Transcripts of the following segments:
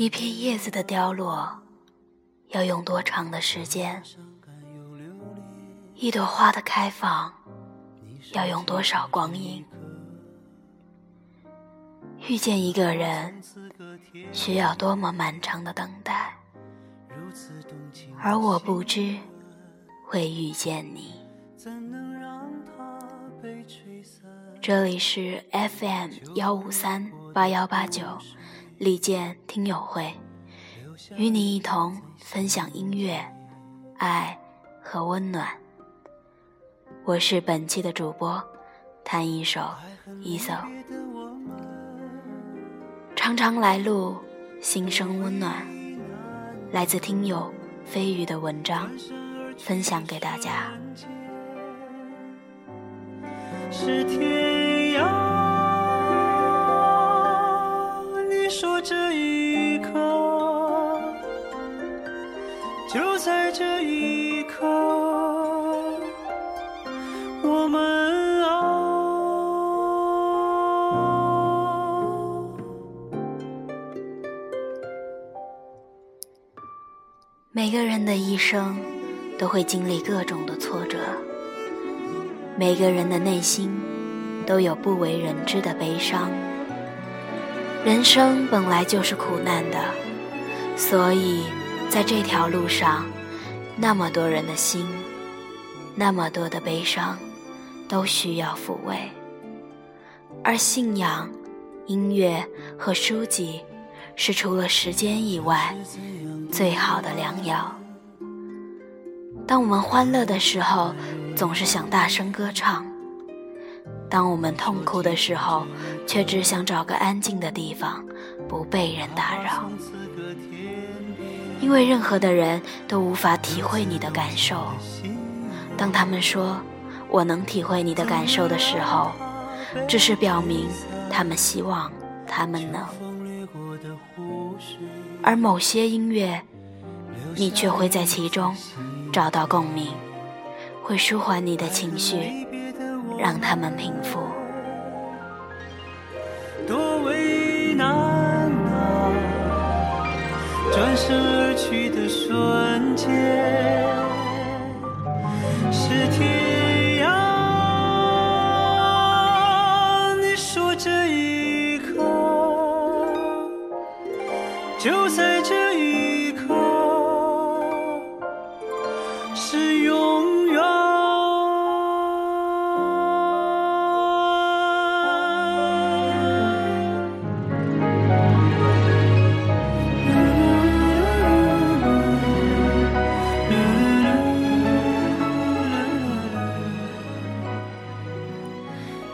一片叶子的凋落，要用多长的时间？一朵花的开放，要用多少光阴？遇见一个人，需要多么漫长的等待？而我不知会遇见你。这里是 FM 幺五三八幺八九。李健听友会，与你一同分享音乐、爱和温暖。我是本期的主播，弹一首一首。常常来路，心生温暖。来自听友飞鱼的文章，分享给大家。是天说这一刻，就在这一刻，我们啊。每个人的一生都会经历各种的挫折，每个人的内心都有不为人知的悲伤。人生本来就是苦难的，所以在这条路上，那么多人的心，那么多的悲伤，都需要抚慰。而信仰、音乐和书籍，是除了时间以外最好的良药。当我们欢乐的时候，总是想大声歌唱。当我们痛苦的时候，却只想找个安静的地方，不被人打扰。因为任何的人都无法体会你的感受。当他们说“我能体会你的感受”的时候，只是表明他们希望他们能。而某些音乐，你却会在其中找到共鸣，会舒缓你的情绪。让他们平复。多为难啊！转身而去的瞬间，是天涯。你说这一刻，就在这一刻，是永。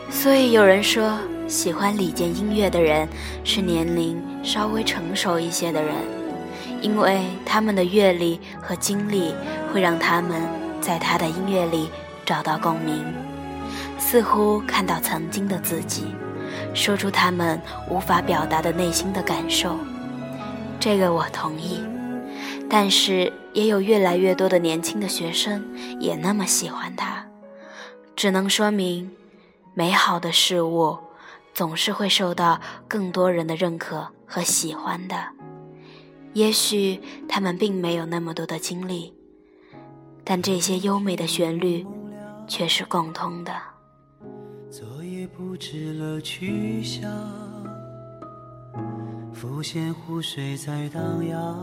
所以有人说，喜欢李健音乐的人是年龄稍微成熟一些的人，因为他们的阅历和经历会让他们在他的音乐里找到共鸣，似乎看到曾经的自己，说出他们无法表达的内心的感受。这个我同意，但是也有越来越多的年轻的学生也那么喜欢他，只能说明。美好的事物总是会受到更多人的认可和喜欢的。也许他们并没有那么多的经历，但这些优美的旋律却是共通的。昨夜不知了去向，浮现湖水在荡漾，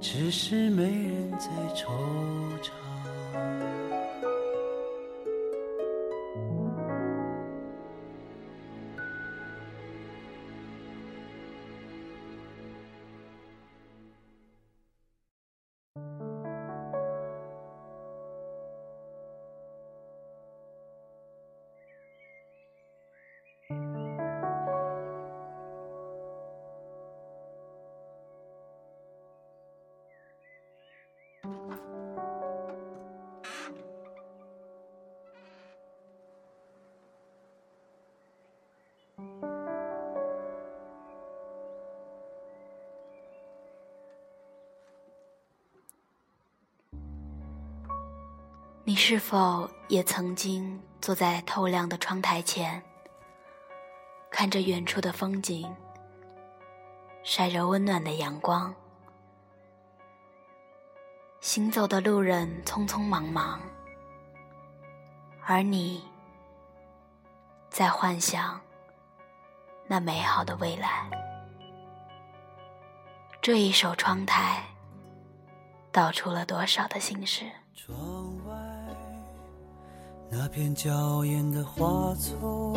只是没人在惆怅。你是否也曾经坐在透亮的窗台前，看着远处的风景，晒着温暖的阳光。行走的路人匆匆忙忙，而你在幻想那美好的未来。这一首窗台，道出了多少的心事？那片娇艳的花丛，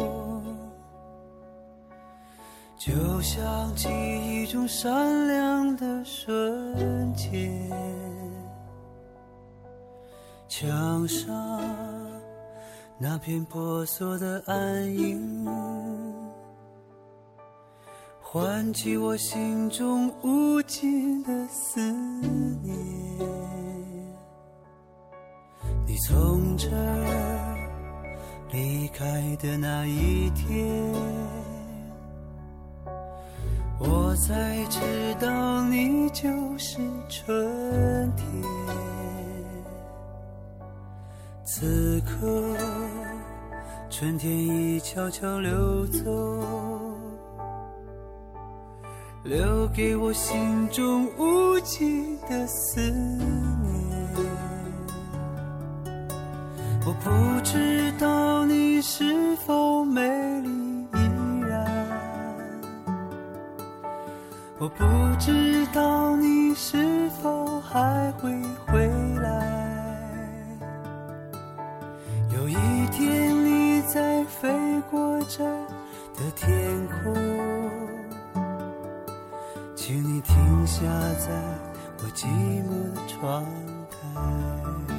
就像记忆中闪亮的瞬间。墙上那片婆娑的暗影，唤起我心中无尽的思念。你从这儿离开的那一天，我才知道你就是春天。此刻，春天已悄悄溜走，留给我心中无尽的思念。我不知道你是否美丽依然，我不知道你是否还会回来。有一天你在飞过这的天空，请你停下在我寂寞的窗台。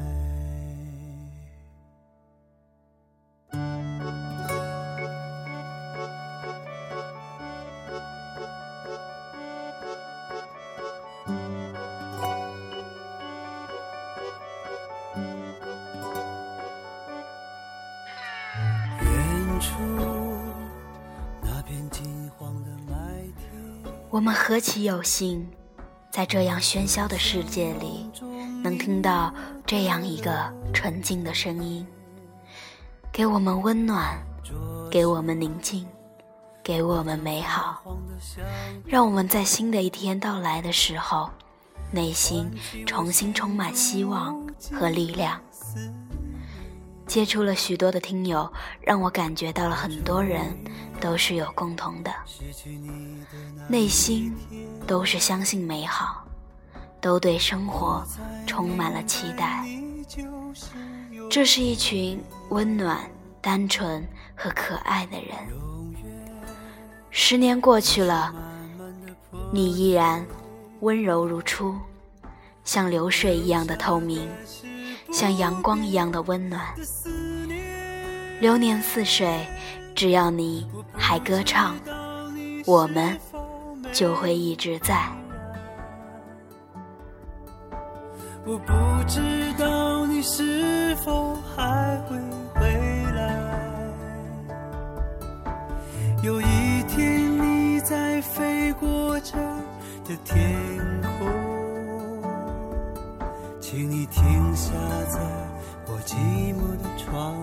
我们何其有幸，在这样喧嚣的世界里，能听到这样一个纯净的声音，给我们温暖，给我们宁静，给我们美好，让我们在新的一天到来的时候，内心重新充满希望和力量。接触了许多的听友，让我感觉到了很多人。都是有共同的，内心都是相信美好，都对生活充满了期待。这是一群温暖、单纯和可爱的人。十年过去了，你依然温柔如初，像流水一样的透明，像阳光一样的温暖。流年似水。只要你还歌唱，我们就会一直在。我不知道你是否还会回来。有一天你在飞过这的天空，请你停下在我寂寞的窗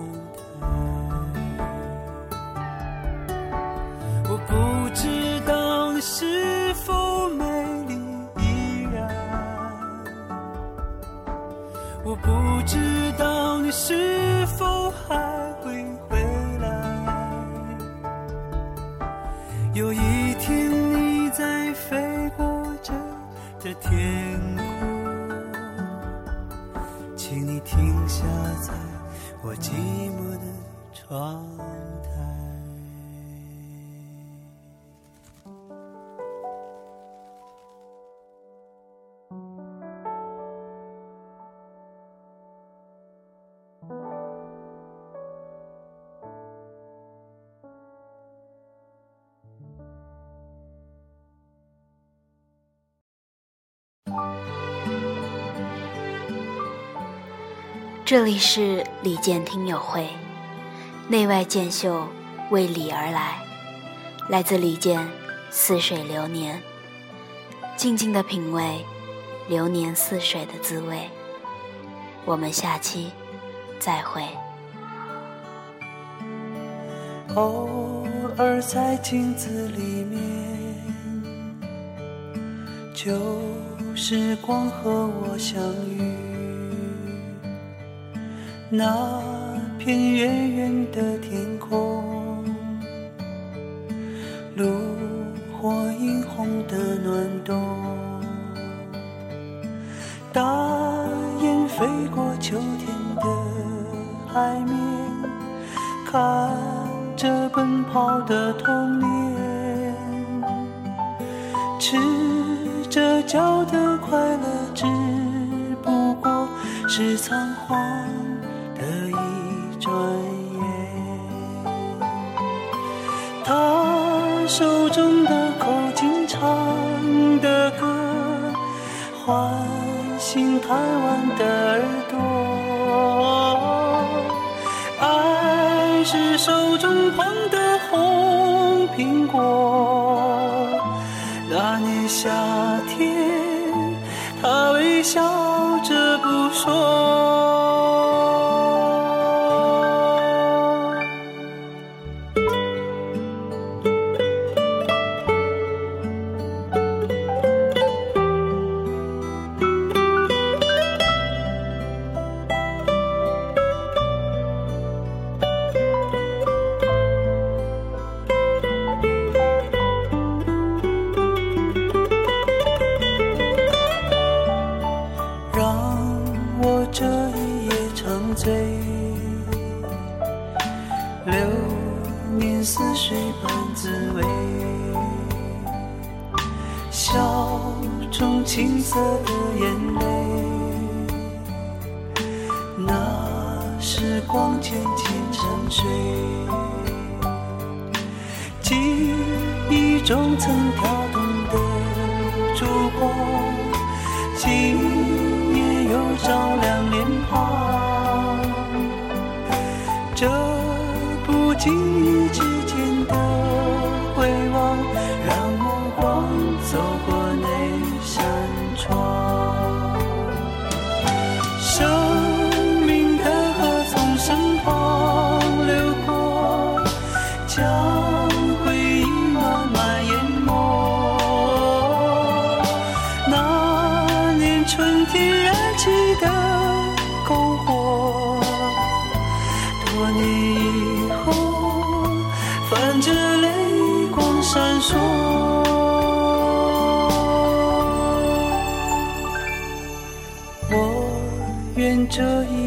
这里是李健听友会，内外剑秀为李而来，来自李健《似水流年》，静静的品味流年似水的滋味。我们下期再会。偶尔在镜子里面，旧时光和我相遇。那片远远的天空，炉火映红的暖冬，大雁飞过秋天的海面，看着奔跑的童年，赤着脚的快乐，只不过是仓皇。转眼，他手中的口琴唱的歌，唤醒贪玩的耳朵。爱是手中捧的红苹果。那年夏天，他微笑着不说。眼泪，那时光渐渐沉睡，记忆中曾跳动的烛光，今夜又照亮脸庞，这不经意之间的回望，让目光走过。泛着泪光闪烁。我愿这一。